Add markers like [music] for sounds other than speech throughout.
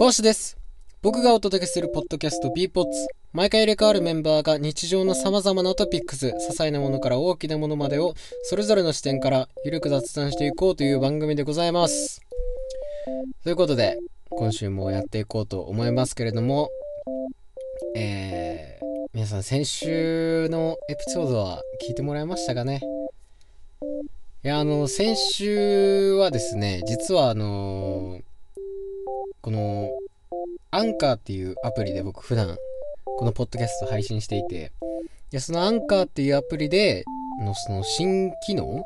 講師です。僕がお届けするポッドキャスト b ポッツ毎回入れ替わるメンバーが日常の様々なトピックス、些細なものから大きなものまでをそれぞれの視点からゆるく雑談していこうという番組でございます。ということで、今週もやっていこうと思いますけれども、えー、皆さん先週のエピソードは聞いてもらいましたかね？いや、あの、先週はですね、実はあのこの、アンカーっていうアプリで僕普段、このポッドキャスト配信していて、で、そのアンカーっていうアプリでのその新機能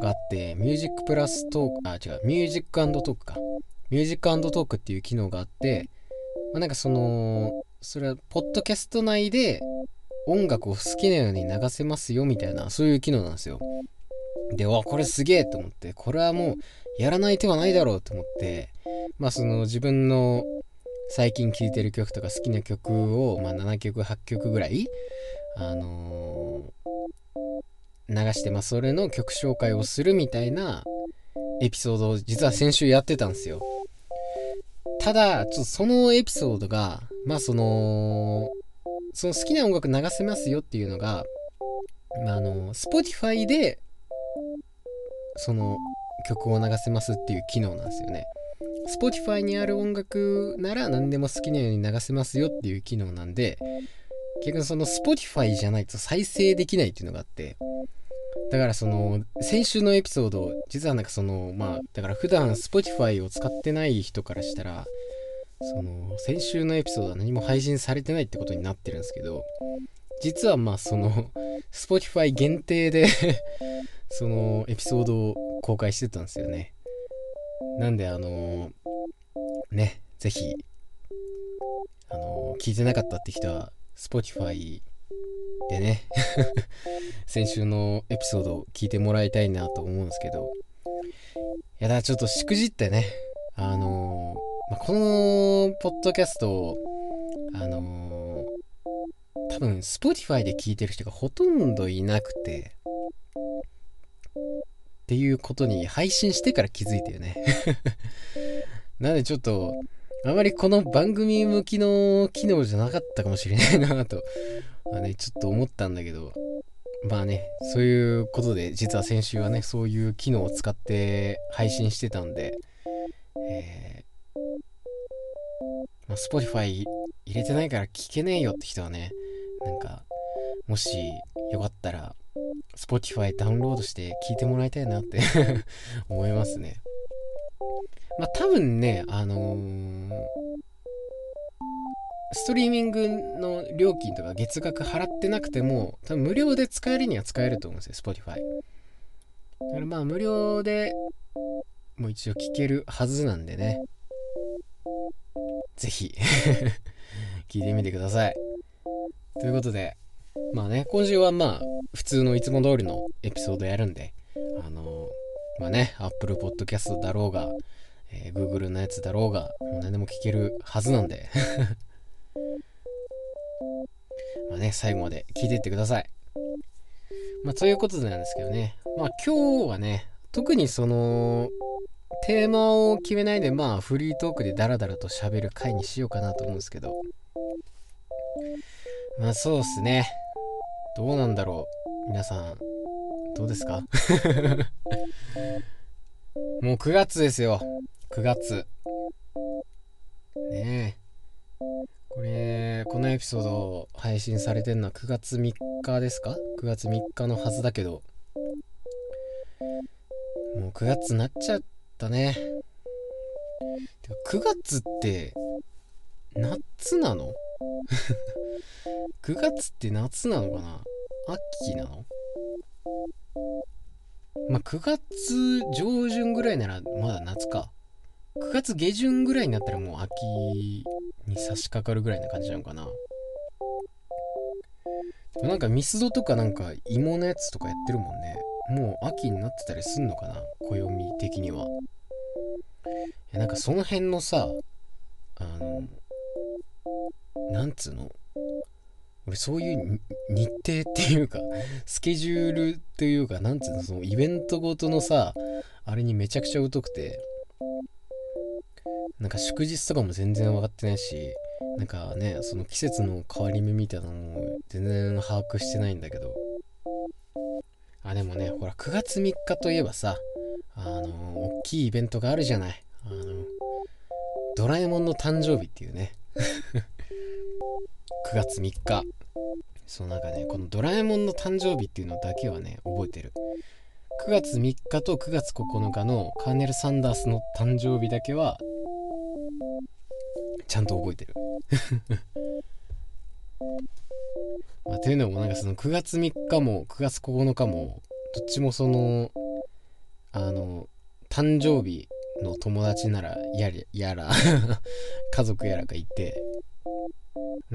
があって、 Music Plus Talk、あ、違う、 Music Talk か。 Music Talk っていう機能があって、まあ、なんかその、それは、ポッドキャスト内で音楽を好きなように流せますよみたいな、そういう機能なんですよ。で、わ、これすげえと思って、これはもうやらない手はないだろうと思って、まあその自分の最近聴いてる曲とか好きな曲を、まあ7曲、8曲ぐらい、あのー流して、まあそれの曲紹介をするみたいなエピソードを実は先週やってたんですよ。ただ、ちょっとそのエピソードが、まあその、その好きな音楽流せますよっていうのが、まああの、Spotify で、その曲を流せますっていう機能なんですよね。Spotify にある音楽なら何でも好きなように流せますよっていう機能なんで、結局その Spotify じゃないと再生できないっていうのがあって、だからその先週のエピソード、実はなんかそのまあだから普段 Spotify を使ってない人からしたら、その先週のエピソードは何も配信されてないってことになってるんですけど、実はまあその Spotify 限定で [laughs] そのエピソードを公開してたんですよね。なんであのね、ぜひ、あの聞いてなかったって人は Spotify でね、[laughs] 先週のエピソードを聞いてもらいたいなと思うんですけど、いやだからちょっとしくじってね、あのまあ、このポッドキャストを、あの多分 Spotify で聞いてる人がほとんどいなくて、っていうことに配信してから気づいたよね。[laughs] なんでちょっと、あまりこの番組向きの機能じゃなかったかもしれないなと、まあね、ちょっと思ったんだけど、まあね、そういうことで、実は先週はね、そういう機能を使って配信してたんで、えーまあ、Spotify 入れてないから聞けねえよって人はね、なんか、もしよかったら、Spotify ダウンロードして聞いてもらいたいなって [laughs] 思いますね。まあ多分ね、あのーストリーミングの料金とか月額払ってなくても、多分無料で使えるには使えると思うんですよ、Spotify。だからまあ無料でもう一応聞けるはずなんでね。ぜひ [laughs] 聞いてみてください。ということで、まあね、今週はまあ、普通のいつも通りのエピソードやるんで、あのーまあね、Apple Podcast だろうが、えー Google のやつだろうが、もう何でも聞けるはずなんで、[laughs] まあね、最後まで聞いていってください。まあ、ということでなんですけどね、まあ今日はね、特にその、テーマを決めないで、まあフリートークでダラダラと喋る回にしようかなと思うんですけど、まあそうっすね。どうなんだろう？皆さん、どうですか？[laughs] もう9月ですよ。9月。ねえ。これ、このエピソード配信されてるのは9月3日ですか ?9 月3日のはずだけど。もう9月になっちゃったね。9月って、夏なの？[laughs] 9月って夏なのかな？秋なの？まあ9月上旬ぐらいならまだ夏か。9月下旬ぐらいになったらもう秋に差し掛かるぐらいな感じなのかな。でもなんかミスドとかなんか芋のやつとかやってるもんね。もう秋になってたりすんのかな？暦的には。なんかその辺のさあのなんつうの？俺そういう日程っていうか [laughs] スケジュールっていうかなんつうの？そのイベントごとのさあれにめちゃくちゃ疎くてなんか祝日とかも全然分かってないしなんかねその季節の変わり目みたいなのも全然把握してないんだけど。あでもねほら9月3日といえばさあの大きいイベントがあるじゃない。あのドラえもんの誕生日っていうね。9月3日。そうなんかねこのドラえもんの誕生日っていうのだけはね覚えてる。9月3日と9月9日のカーネル・サンダースの誕生日だけはちゃんと覚えてる。[laughs] まあ、というのもなんかその9月3日も9月9日もどっちもそのあの誕生日の友達ならやりやら [laughs] 家族やらがいて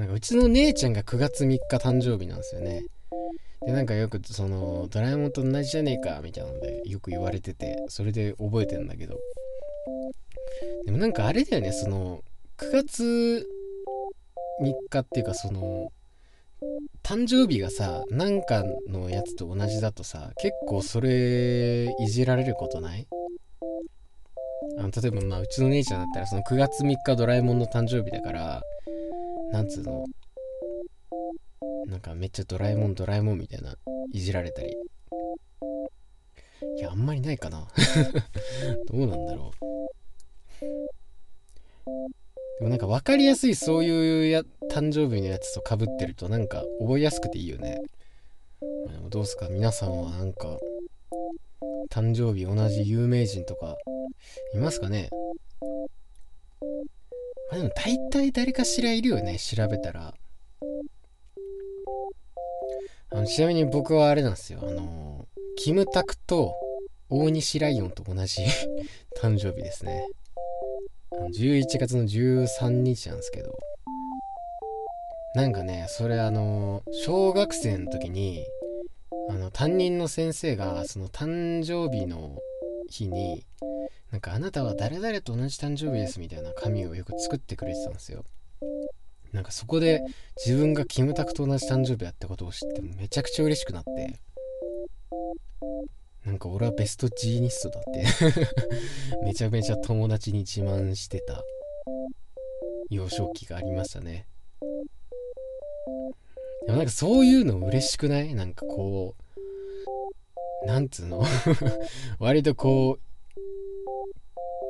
なんかうちの姉ちゃんが9月3日誕生日なんですよね。でなんかよくそのドラえもんと同じじゃねえかみたいなのでよく言われててそれで覚えてんだけど。でもなんかあれだよねその9月3日っていうかその誕生日がさなんかのやつと同じだとさ結構それいじられることない？あの例えばまあうちの姉ちゃんだったらその9月3日ドラえもんの誕生日だからなんつうの？なんかめっちゃドラえもんドラえもんみたいないじられたり。いやあんまりないかな。[laughs] どうなんだろう。でもなんか分かりやすいそういうや誕生日のやつとかぶってるとなんか覚えやすくていいよね。でもどうすか皆さんはなんか誕生日同じ有名人とかいますかね？あでも大体誰かしらいるよね調べたら。あのちなみに僕はあれなんですよ。あのキムタクと大西ライオンと同じ [laughs] 誕生日ですね。11月の13日なんですけどなんかねそれあの小学生の時にあの担任の先生がその誕生日の日になんかあなたは誰々と同じ誕生日ですみたいな紙をよく作ってくれてたんですよ。なんかそこで自分がキムタクと同じ誕生日やったことを知ってめちゃくちゃ嬉しくなって。なんか俺はベストジーニストだって。[laughs] めちゃめちゃ友達に自慢してた。幼少期がありましたね。でもなんかそういうの嬉しくない？なんかこうなんつうの？[laughs] 割とこう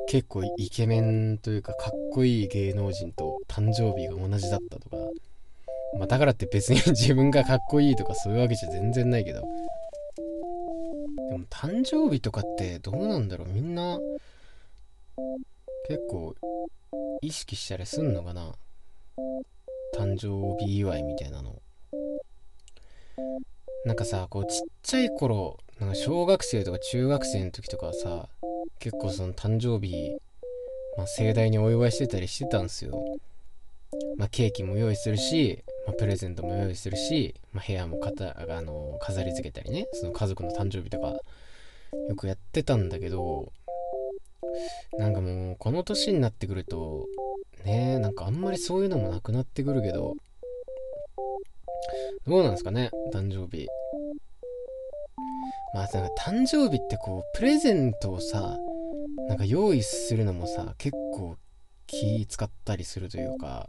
結構イケメンというかかっこいい芸能人と誕生日が同じだったとかまあだからって別に [laughs] 自分がかっこいいとかそういうわけじゃ全然ないけど。でも誕生日とかってどうなんだろう？みんな結構意識したりすんのかな？誕生日祝いみたいなの。なんかさこうちっちゃい頃なんか小学生とか中学生の時とかはさ結構その誕生日、まあ、盛大にお祝いしてたりしてたんですよ。まあ、ケーキも用意するし、まあ、プレゼントも用意するし、まあ、部屋もかたあの飾り付けたりねその家族の誕生日とかよくやってたんだけどなんかもうこの年になってくるとねなんかあんまりそういうのもなくなってくるけどどうなんですかね誕生日。まあなんか誕生日ってこうプレゼントをさなんか用意するのもさ結構気使ったりするというか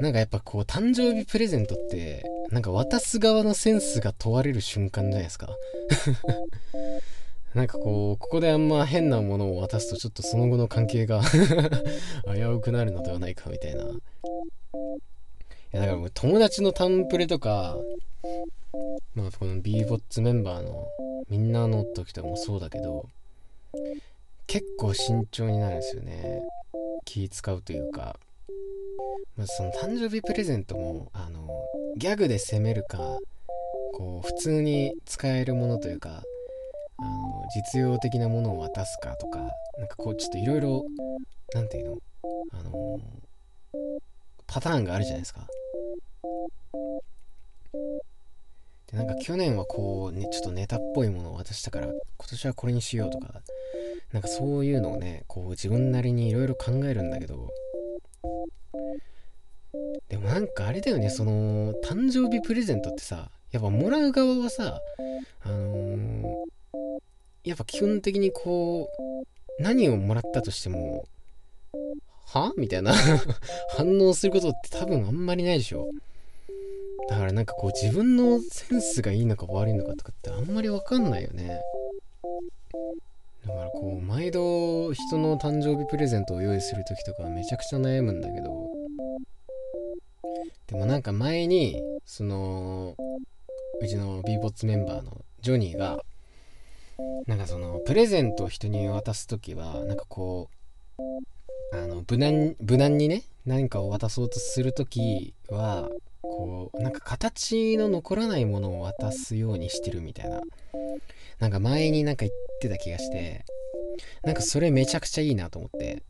なんかやっぱこう誕生日プレゼントってなんか渡す側のセンスが問われる瞬間じゃないですか。[laughs] なんかこうここであんま変なものを渡すとちょっとその後の関係が [laughs] 危うくなるのではないかみたいな。いやだからもう友達のタンプレとかまあこの b ボッツメンバーのみんなの時とかもそうだけど結構慎重になるんですよね。気使うというか、まあ、その誕生日プレゼントもあのギャグで攻めるかこう普通に使えるものというかあの実用的なものを渡すかとかなんかこうちょっといろいろ何て言うの？あのパターンがあるじゃないですか。でなんか去年はこうねちょっとネタっぽいものを渡したから今年はこれにしようとかなんかそういうのをねこう自分なりにいろいろ考えるんだけどでもなんかあれだよねその誕生日プレゼントってさやっぱもらう側はさあのー、やっぱ基本的にこう何をもらったとしてもは？みたいな [laughs] 反応することって多分あんまりないでしょ。だからなんかこう自分のセンスがいいのか悪いのかとかってあんまりわかんないよね。だからこう毎度人の誕生日プレゼントを用意する時とかめちゃくちゃ悩むんだけど。でもなんか前にそのうちの b ボッツメンバーのジョニーがなんかそのプレゼントを人に渡す時はなんかこうあの無難無難にね何かを渡そうとする時はこうなんか形の残らないものを渡すようにしてるみたいな。なんか前になんか言ってた気がして。なんかそれめちゃくちゃいいなと思って。やっ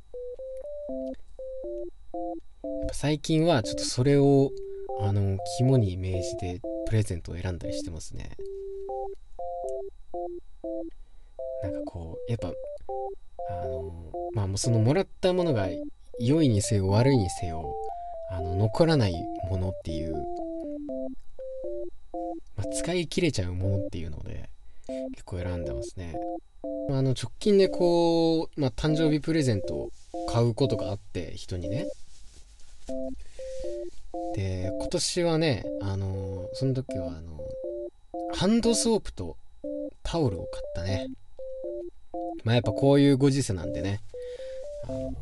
ぱ最近はちょっとそれをあの肝に銘じてプレゼントを選んだりしてますね。なんかこうやっぱあのまあもうそのもらったものが良いにせよ悪いにせよあの残らないものっていう、まあ、使い切れちゃうものっていうので結構選んでますね。あの直近でこう、まあ、誕生日プレゼントを買うことがあって人にね。で今年はねあのその時はあのハンドソープとタオルを買ったね。まあやっぱこういうご時世なんでねあのちょっ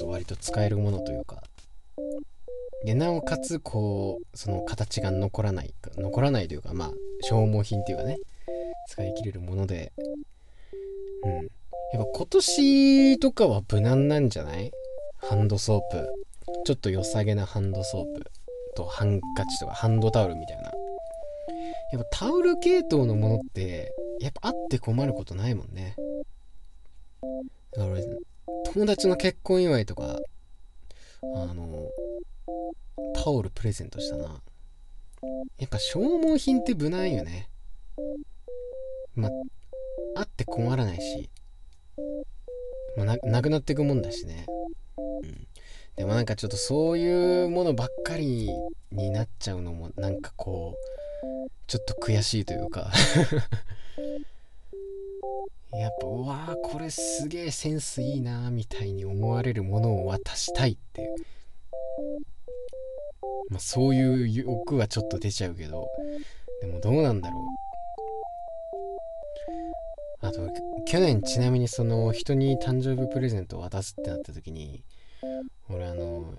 と割と使えるものというかでなおかつこうその形が残らない残らないというかまあ消耗品っていうかね使い切れるもので。うん。やっぱ今年とかは無難なんじゃない？ハンドソープ。ちょっと良さげなハンドソープとハンカチとかハンドタオルみたいな。やっぱタオル系統のものってやっぱあって困ることないもんね。だから友達の結婚祝いとかあのタオルプレゼントしたな。やっぱ消耗品って無難よね。まあって困らないし、まあ、なくなっていくもんだしね。うん。でもなんかちょっとそういうものばっかりになっちゃうのもなんかこうちょっと悔しいというか。[laughs] やっぱうわーこれすげえセンスいいなみたいに思われるものを渡したいっていう、まあ、そういう欲はちょっと出ちゃうけどでもどうなんだろう。あと去年ちなみにその人に誕生日プレゼントを渡すってなった時に俺あの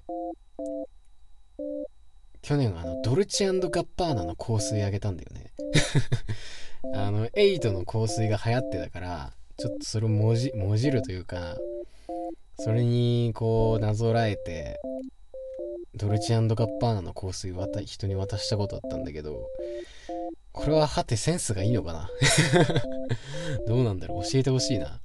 去年あのドルチアンドガッパーナの香水あげたんだよね。[laughs] あの8の香水が流行ってたからちょっとそれをもじもじるというかそれにこうなぞらえてドルチアンドガッパーナの香水渡人に渡したことあったんだけどこれははてセンスがいいのかな？[laughs] どうなんだろう？教えてほしいな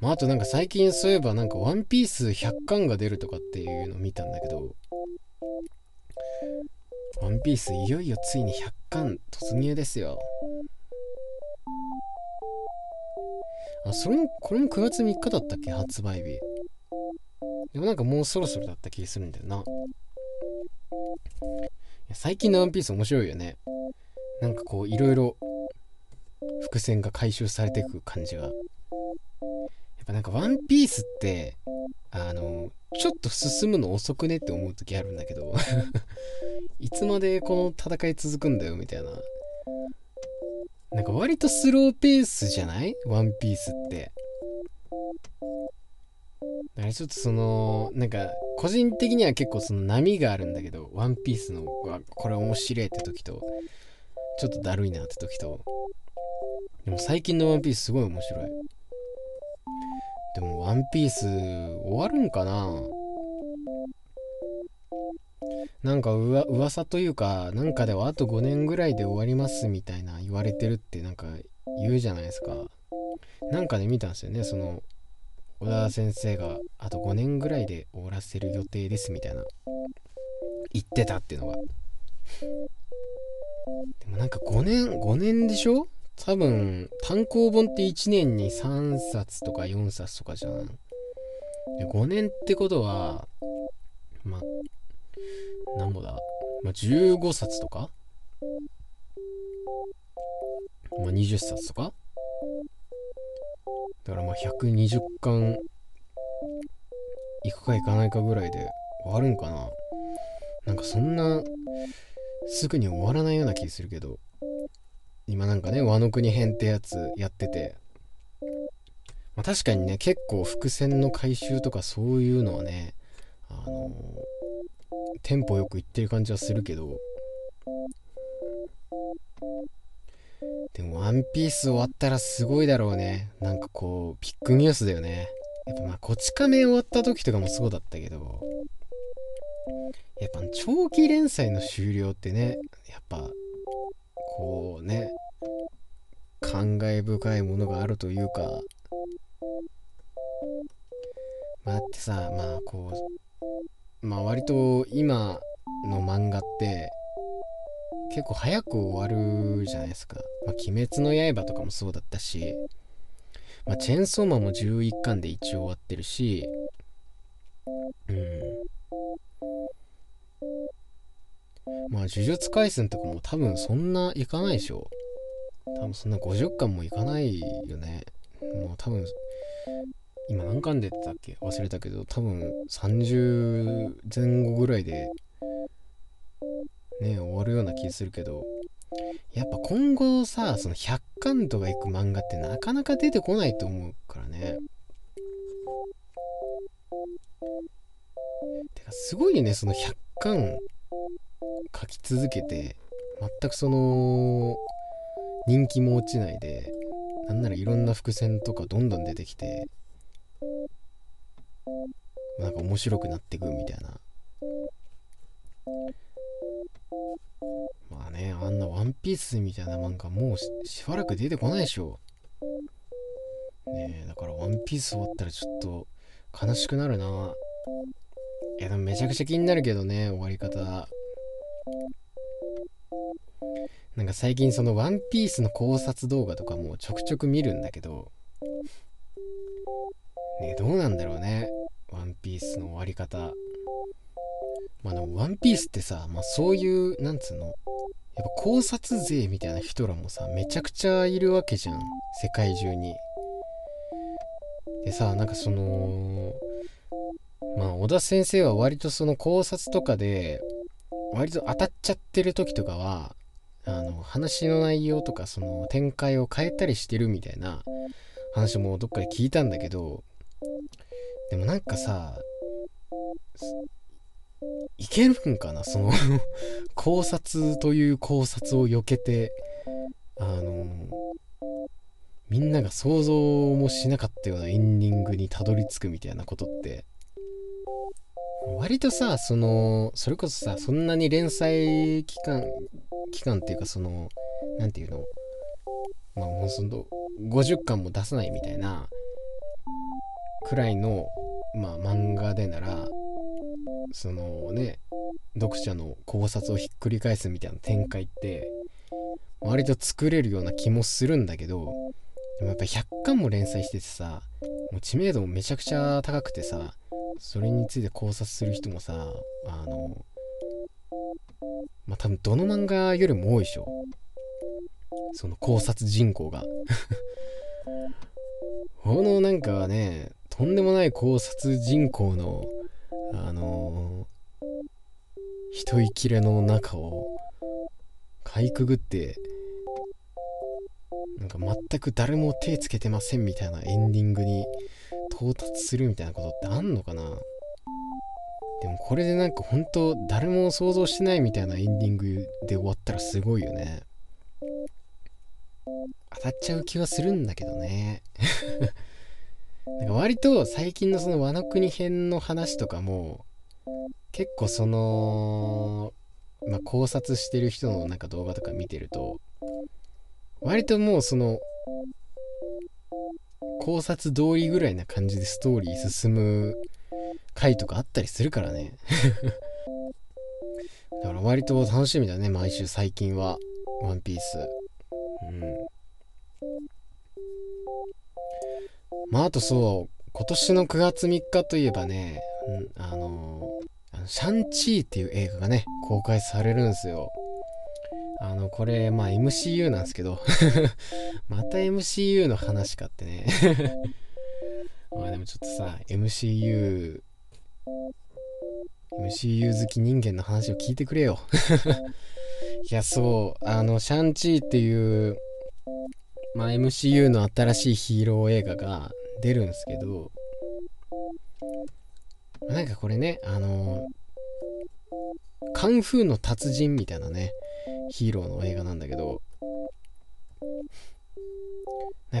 まあ、あとなんか最近そういえばなんかワンピース100巻が出るとかっていうのを見たんだけど、ワンピースいよいよついに100巻突入ですよ。あ、それも、これも9月3日だったっけ？発売日。でもなんかもうそろそろだった気がするんだよな。最近のワンピース面白いよね。なんかこういろいろ伏線が回収されていく感じがやっぱなんかワンピースって、あの、ちょっと進むの遅くねって思う時あるんだけど [laughs] いつまでこの戦い続くんだよみたいな。なんか割とスローペースじゃない？ワンピースって。だからちょっとその、なんか、個人的には結構その波があるんだけど、ワンピースの、これ面白いって時と、ちょっとだるいなって時と、でも最近のワンピースすごい面白い。でも、ワンピース終わるんかな？なんかうわ噂というか、なんかではあと5年ぐらいで終わりますみたいな言われてるってなんか言うじゃないですか。なんかで見たんですよね、その、小田先生があと5年ぐらいで終わらせる予定ですみたいな言ってたっていうのが。でもなんか5年、5年でしょ？多分単行本って1年に3冊とか4冊とかじゃん。5年ってことはまあ何ぼだ、まあ、15冊とか？まあ20冊とか？だからまあ120巻いくかいかないかぐらいで終わるんかな。なんかそんなすぐに終わらないような気するけど今なんかね和の国編ってやつやってて、まあ、確かにね結構伏線の回収とかそういうのはねあのー、テンポよくいってる感じはするけどでもワンピース終わったらすごいだろうね。なんかこうビッグニュースだよね。やっぱまあこち亀終わった時とかもそうだったけど。やっぱ長期連載の終了ってねやっぱこうね感慨深いものがあるというか。まあってさまあこうまあ割と今の漫画って結構早く終わるじゃないですか。まあ、鬼滅の刃とかもそうだったし、まあ、チェーンソーマンも11巻で一応終わってるし、うん。まあ、呪術廻戦とかも多分そんないかないでしょ。多分そんな50巻もいかないよね。もう多分、今何巻でったっけ？忘れたけど、多分30前後ぐらいで、ね、終わるような気するけど、やっぱ今後さ、その100巻とかいく漫画ってなかなか出てこないと思うからね。てか、すごいね、その100巻書き続けて全くその人気も落ちないでなんならいろんな伏線とかどんどん出てきてなんか面白くなってくみたいなまあねあんなワンピースみたいな漫画もうしばらく出てこないでしょ。ねえだからワンピース終わったらちょっと悲しくなるな。いやでもめちゃくちゃ気になるけどね終わり方。なんか最近そのワンピースの考察動画とかもちょくちょく見るんだけど、ねどうなんだろうね。ワンピースの終わり方。まあでもワンピースってさ、まあそういう、なんつうの、やっぱ考察勢みたいな人らもさ、めちゃくちゃいるわけじゃん。世界中に。でさ、なんかその、まあ小田先生は割とその考察とかで、割と当たっちゃってる時とかはあの話の内容とかその展開を変えたりしてるみたいな話もどっかで聞いたんだけどでもなんかさいけるんかな？[laughs] その考察という考察を避けてあのみんなが想像もしなかったようなエンディングにたどり着くみたいなことって割とさそのそれこそさそんなに連載期間期間っていうかその何て言うの？まあもうその50巻も出さないみたいなくらいのまあ漫画でならそのね読者の考察をひっくり返すみたいな展開って割と作れるような気もするんだけどでもやっぱ100巻も連載しててさもう知名度もめちゃくちゃ高くてさそれについて考察する人もさあのまあ多分どの漫画よりも多いでしょ。その考察人口が。[laughs] このなんかねとんでもない考察人口のあのー、一息切れの中をかいくぐってなんか全く誰も手つけてませんみたいなエンディングに到達するみたいなことってあんのかな？でもこれでなんか本当誰も想像してないみたいなエンディングで終わったらすごいよね。当たっちゃう気はするんだけどね。なんか割と最近のその和の国編の話とかも結構そのまあ考察してる人のなんか動画とか見てると割ともうその考察通りぐらいな感じでストーリー進む回とかあったりするからね。[laughs] だから割と楽しみだね毎週最近は。ワンピース。うん。まああとそう今年の9月3日といえばね、あの、シャンチーっていう映画がね公開されるんですよ。あの、これ、まあ MCU なんですけど。[laughs] また MCU の話かってね。[laughs] まあでもちょっとさ、MCU、MCU 好き人間の話を聞いてくれよ。[laughs] いや、そう、あの、シャンチーっていう、まあ MCU の新しいヒーロー映画が出るんですけど、なんかこれね、あの、カンフーの達人みたいなね、ヒーローの映画なんだけど、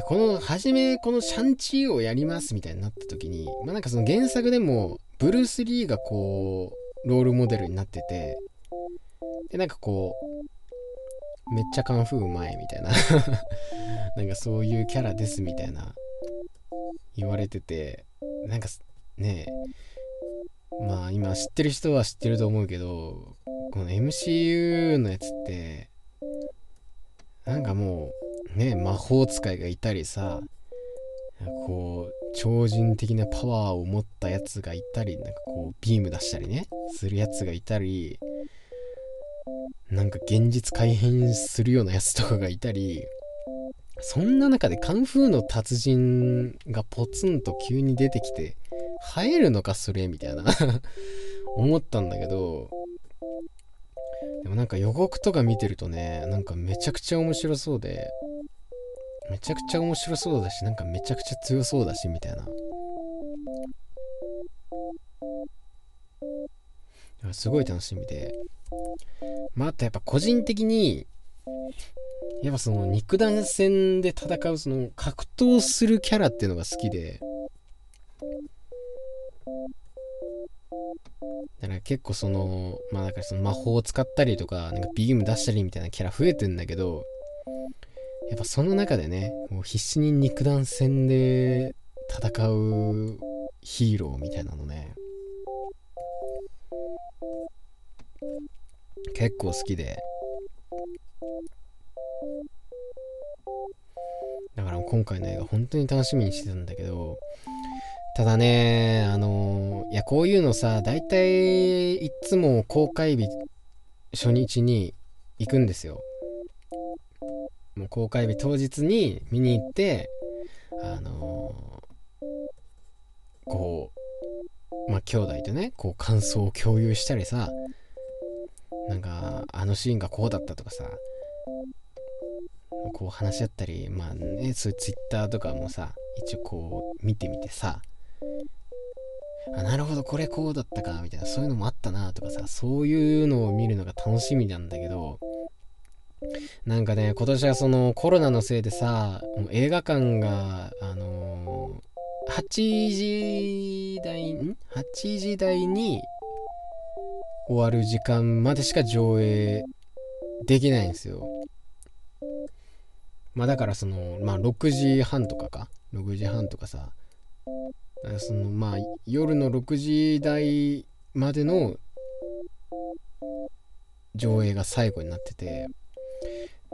この、初め、このシャンチーをやりますみたいになった時に、まあなんかその原作でも、ブルース・リーがこう、ロールモデルになってて、で、なんかこう、めっちゃカンフーうまいみたいな。[laughs] なんかそういうキャラですみたいな、言われてて、なんかねまあ今知ってる人は知ってると思うけど、この MCU のやつって、なんかもう、ね、魔法使いがいたりさ、こう、超人的なパワーを持ったやつがいたり、なんかこう、ビーム出したりね、するやつがいたり、なんか現実改変するようなやつとかがいたり、そんな中でカンフーの達人がポツンと急に出てきて、映えるのかそれみたいな [laughs] 思ったんだけど、でもなんか予告とか見てるとね、なんかめちゃくちゃ面白そうで、めちゃくちゃ面白そうだし、なんかめちゃくちゃ強そうだし、みたいな。すごい楽しみで。まあ、あとやっぱ個人的に、やっぱその肉弾戦で戦うその格闘するキャラっていうのが好きで、だから結構その、まあだからその魔法を使ったりとか、なんかビーム出したりみたいなキャラ増えてんだけど、やっぱその中でね、もう必死に肉弾戦で戦うヒーローみたいなのね、結構好きで、だから今回の映画本当に楽しみにしてたんだけど、ただね、あのいや、こういうのさ、大体、いつも公開日、初日に行くんですよ。もう公開日当日に見に行って、あのこう、まあ、兄弟とね、こう、感想を共有したりさ、なんか、あのシーンがこうだったとかさ、こう話し合ったり、まあね、そういうツイッターとかもさ、一応こう見てみてさ、あ、なるほど、これこうだったか、みたいな、そういうのもあったな、とかさ、そういうのを見るのが楽しみなんだけど、なんかね、今年はそのコロナのせいでさ、もう映画館が、あのー、8時台、ん ?8 時台に終わる時間までしか上映できないんですよ。まあだからその、まあ6時半とかか ?6 時半とかさ、そのまあ夜の6時台までの上映が最後になってて。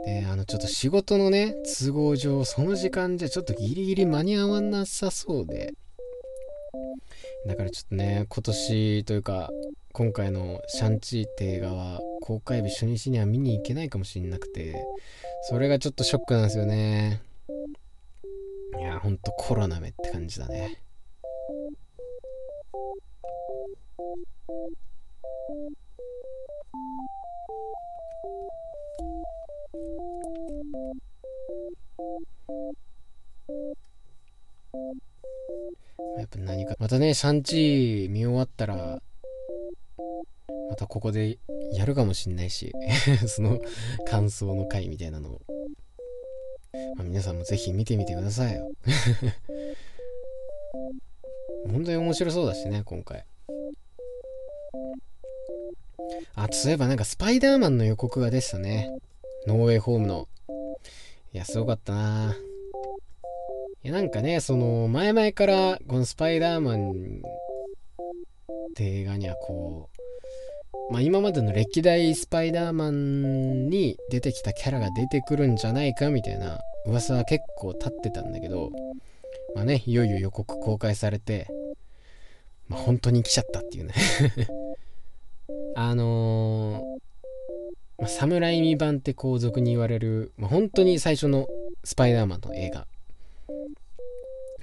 であのちょっと仕事のね都合上その時間じゃちょっとギリギリ間に合わなさそうで。だからちょっとね今年というか今回のシャンチーって映画は公開日初日には見に行けないかもしれなくて。それがちょっとショックなんですよね。いやほんとコロナめって感じだね。やっぱ何かまたねシャンチー見終わったらまたここでやるかもしんないし [laughs] その感想の回みたいなのを、まあ、皆さんもぜひ見てみてくださいよ。本当に面白そうだしね今回。あそういえばなんかスパイダーマンの予告がでしたね。ノーウェイホームの。いやすごかったな。いやなんかねその前々からこのスパイダーマンって映画にはこうまあ今までの歴代スパイダーマンに出てきたキャラが出てくるんじゃないかみたいな噂は結構立ってたんだけどまあねいよいよ予告公開されてまあ本当に来ちゃったっていうね。[laughs] あのー、まあ、侍未版って皇族に言われる、まあ、本当に最初のスパイダーマンの映画。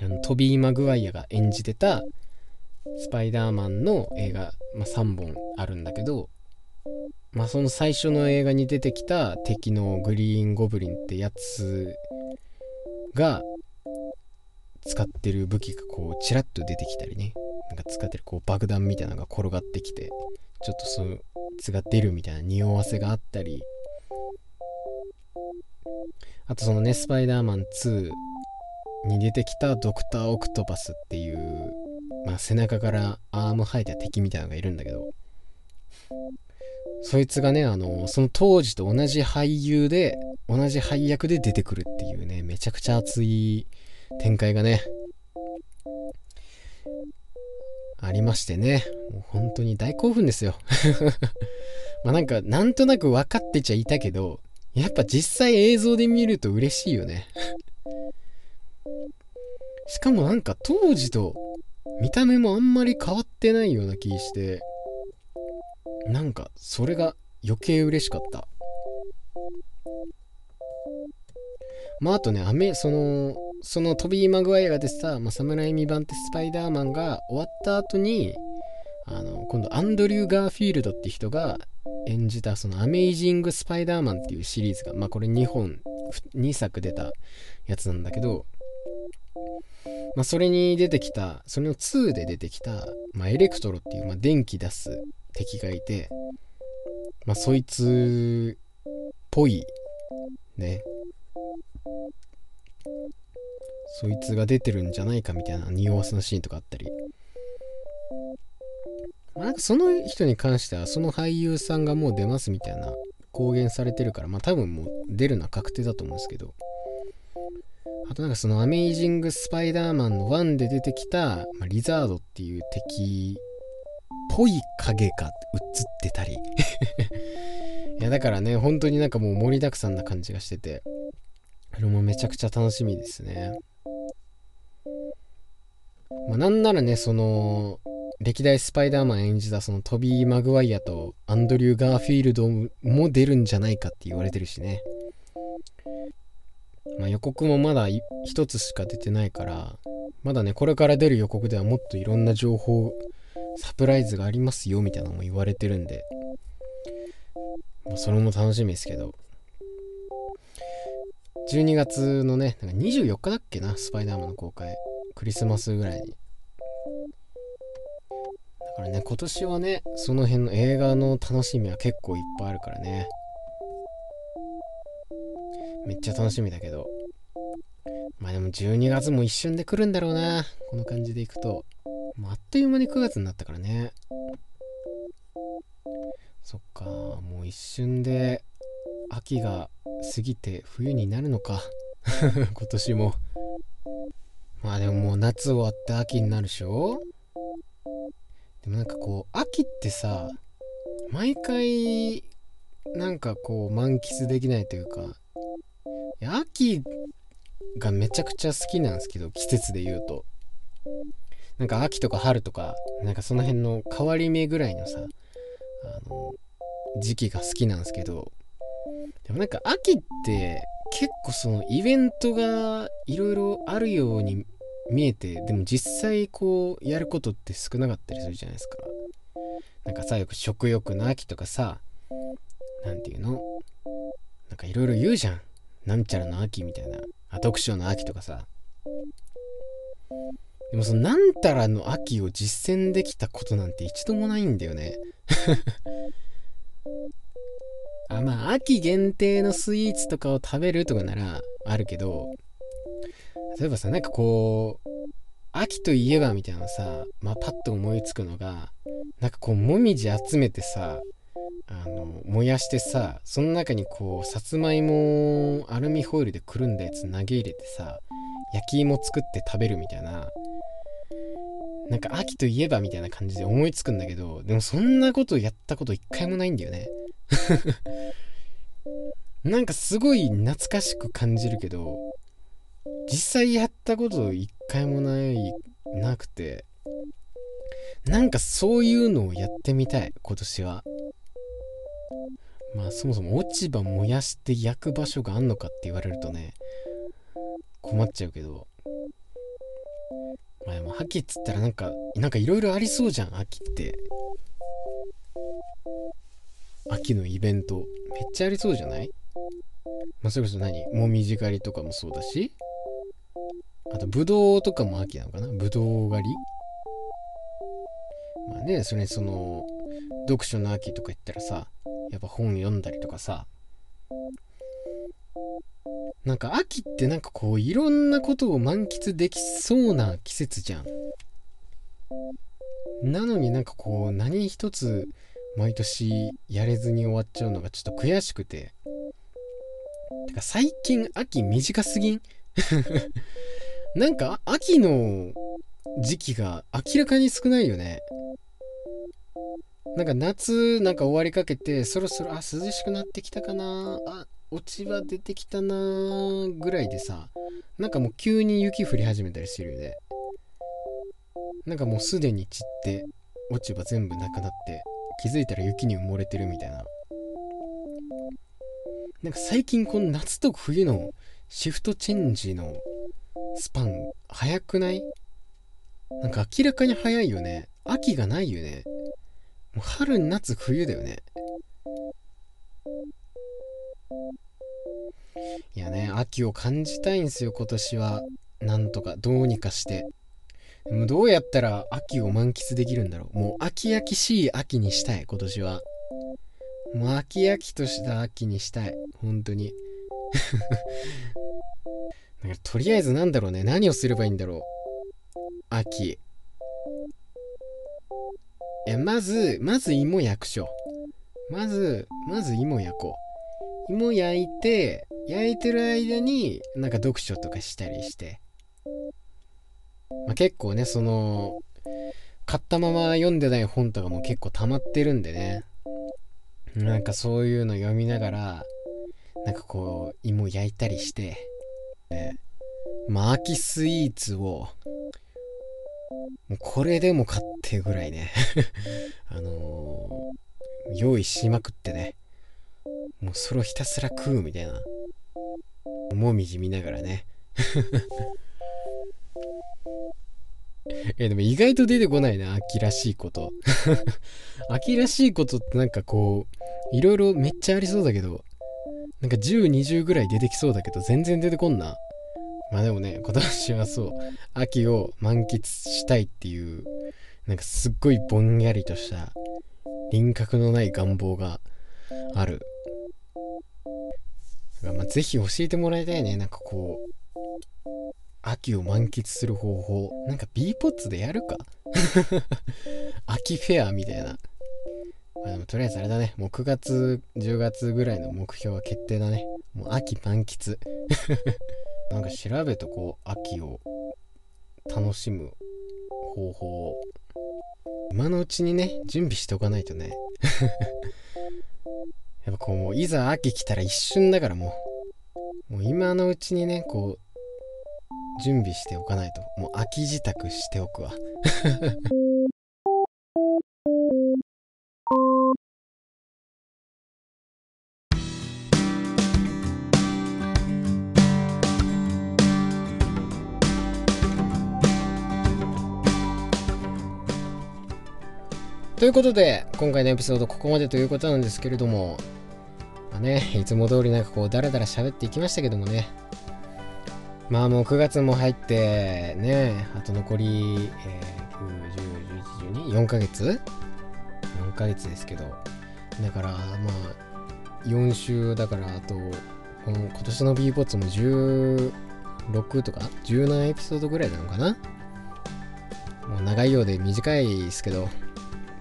あのトビー・マグワイアが演じてたスパイダーマンの映画、まあ、3本あるんだけど、まあ、その最初の映画に出てきた敵のグリーン・ゴブリンってやつが使ってる武器がこうチラッと出てきたりね。なんか使ってるこう爆弾みたいなのが転がってきてちょっとそいつが出るみたいな匂わせがあったり。あとそのねスパイダーマン2に出てきたドクター・オクトパスっていう、まあ、背中からアーム生えた敵みたいなのがいるんだけど。そいつがねあのその当時と同じ俳優で同じ配役で出てくるっていうねめちゃくちゃ熱い展開がねありましてね。もう本当に大興奮ですよ。[laughs] まあなんかなんとなく分かってちゃいたけどやっぱ実際映像で見ると嬉しいよね。しかもなんか当時と見た目もあんまり変わってないような気してなんかそれが余計嬉しかった。まああとねアメそのそのトビー・マグワイアが出てた、まあ、侍未版ってスパイダーマンが終わった後にあの今度アンドリュー・ガーフィールドって人が演じたそのアメイジング・スパイダーマンっていうシリーズがまあこれ2本2作出たやつなんだけどまあ、それに出てきた、それの2で出てきた、まあ、エレクトロっていう、まあ、電気出す敵がいて、まあ、そいつっぽい、ね。そいつが出てるんじゃないかみたいな匂わせのシーンとかあったり。まあ、なんかその人に関しては、その俳優さんがもう出ますみたいな公言されてるから、まあ多分もう出るのは確定だと思うんですけど。あとなんかそのアメイジング・スパイダーマンの1で出てきた、ま、リザードっていう敵っぽい影が映ってたり。[laughs] いやだからね本当になんかもう盛りだくさんな感じがしてて。これもめちゃくちゃ楽しみですね。まあなんならねその歴代スパイダーマン演じたそのトビー・マグワイアとアンドリュー・ガーフィールドも出るんじゃないかって言われてるしね。まあ、予告もまだ一つしか出てないからまだねこれから出る予告ではもっといろんな情報サプライズがありますよみたいなのも言われてるんで、まあ、それも楽しみですけど。12月のねなんか24日だっけなスパイダーマンの公開。クリスマスぐらいに。だからね今年はねその辺の映画の楽しみは結構いっぱいあるからね。めっちゃ楽しみだけど。まあでも12月も一瞬で来るんだろうな。この感じでいくと。もうあっという間に9月になったからね。そっか、もう一瞬で秋が過ぎて冬になるのか。[laughs] 今年も。まあでももう夏終わって秋になるでしょでもなんかこう、秋ってさ、毎回なんかこう満喫できないというか秋がめちゃくちゃ好きなんですけど季節で言うと。なんか秋とか春とかなんかその辺の変わり目ぐらいのさあの時期が好きなんですけど。でもなんか秋って結構そのイベントがいろいろあるように見えてでも実際こうやることって少なかったりするじゃないですか。なんかさよく食欲の秋とかさ何て言うの？なんかいろいろ言うじゃん。なんちゃらの秋みたいな。あ、読書の秋とかさ。でもそのなんたらの秋を実践できたことなんて一度もないんだよね。[laughs] あ、まあ秋限定のスイーツとかを食べるとかならあるけど、例えばさ、なんかこう、秋といえばみたいなさ、まあパッと思いつくのが、なんかこう、もみじ集めてさ、あの燃やしてさその中にこうさつまいもをアルミホイルでくるんだやつ投げ入れてさ焼き芋作って食べるみたいななんか秋といえばみたいな感じで思いつくんだけどでもそんなことやったこと一回もないんだよね。[laughs] なんかすごい懐かしく感じるけど実際やったこと一回もないなくてなんかそういうのをやってみたい今年は。まあそもそも落ち葉燃やして焼く場所があんのかって言われるとね困っちゃうけど。まあでも秋っつったらなんかなんかいろいろありそうじゃん秋って。秋のイベント。めっちゃありそうじゃない？まあそれこそ何？もみじ狩りとかもそうだし。あとぶどうとかも秋なのかな？ぶどう狩り？まあねそれにその読書の秋とか言ったらさやっぱ本読んだりとかさ。なんか秋ってなんかこういろんなことを満喫できそうな季節じゃん。なのになんかこう何一つ毎年やれずに終わっちゃうのがちょっと悔しくて。てか最近秋短すぎん？[laughs] なんか秋の時期が明らかに少ないよね。なんか夏なんか終わりかけてそろそろあ涼しくなってきたかなあ落ち葉出てきたなぐらいでさなんかもう急に雪降り始めたりしてるよね。なんかもうすでに散って落ち葉全部なくなって気づいたら雪に埋もれてるみたいな。なんか最近この夏と冬のシフトチェンジのスパン早くない？なんか明らかに早いよね。秋がないよね。もう春夏冬だよね。いやね秋を感じたいんですよ今年は。なんとかどうにかして。でもどうやったら秋を満喫できるんだろう。もう秋秋しい秋にしたい今年は。もう秋秋とした秋にしたい本当に。[laughs] だからとりあえずなんだろうね。何をすればいいんだろう。秋。えまずまず芋焼くしょ。まずまず芋焼こう。芋焼いて焼いてる間になんか読書とかしたりして。まあ、結構ねその買ったまま読んでない本とかも結構溜まってるんでね。なんかそういうの読みながらなんかこう芋焼いたりして、ね、まあ秋スイーツをもうこれでもかってぐらいね [laughs] あのー、用意しまくってねもうそれをひたすら食うみたいなもみじ見ながらね [laughs] え、でも意外と出てこないな、秋らしいこと。[laughs] 秋らしいことってなんかこう、いろいろめっちゃありそうだけど、なんか10、20ぐらい出てきそうだけど、全然出てこんな。まあでもね、今年はそう、秋を満喫したいっていう、なんかすっごいぼんやりとした輪郭のない願望がある。まあ、ぜひ教えてもらいたいね。なんかこう、秋を満喫する方法なんか B ポッツでやるか？[laughs] 秋フェアみたいな、まあ、でもとりあえずあれだねもう9月10月ぐらいの目標は決定だねもう秋満喫なんか調べとこう秋を楽しむ方法を今のうちにね準備しておかないとね。[laughs] やっぱこうもういざ秋来たら一瞬だからもう。もう今のうちにねこう準備しておかないと。もう秋支度しておくわ。[laughs] ということで今回のエピソードここまでということなんですけれどもまあねいつも通りなんかこうダラダラ喋っていきましたけどもねまあもう9月も入ってね、あと残り、えー、9、10、11、12、4ヶ月 ?4 ヶ月ですけど。だからまあ、4週だからあと、今年の B ポッツも16とか？17エピソードぐらいなのかな？もう長いようで短いですけど、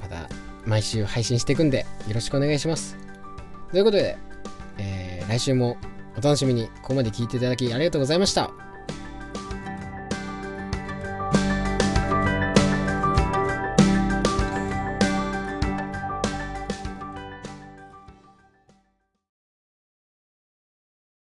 また毎週配信していくんでよろしくお願いします。ということで、えー、来週もお楽しみにここまで聞いていただきありがとうございました。